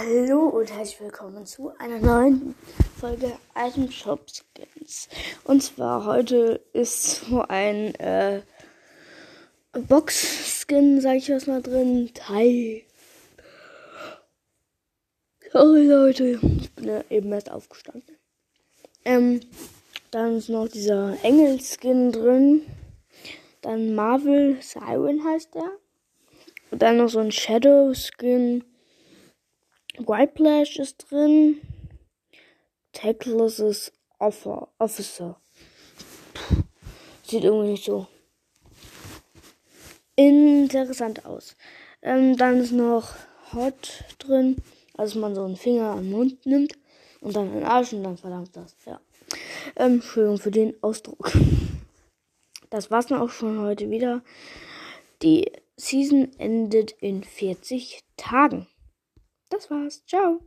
Hallo und herzlich willkommen zu einer neuen Folge Item Shop Skins. Und zwar heute ist so ein äh, Box Skin, sag ich was mal drin, Tai. Sorry Leute, ich bin ja eben erst aufgestanden. Ähm, dann ist noch dieser Engel Skin drin. Dann Marvel Siren heißt der. Und dann noch so ein Shadow Skin. Whiteplash ist drin. Tackless Offer, Officer. Puh, sieht irgendwie nicht so interessant aus. Ähm, dann ist noch Hot drin, also man so einen Finger am Mund nimmt und dann einen Arsch und dann verlangt das. Ja. Ähm, Entschuldigung für den Ausdruck. Das war's dann auch schon heute wieder. Die Season endet in 40 Tagen. Das war's. Ciao.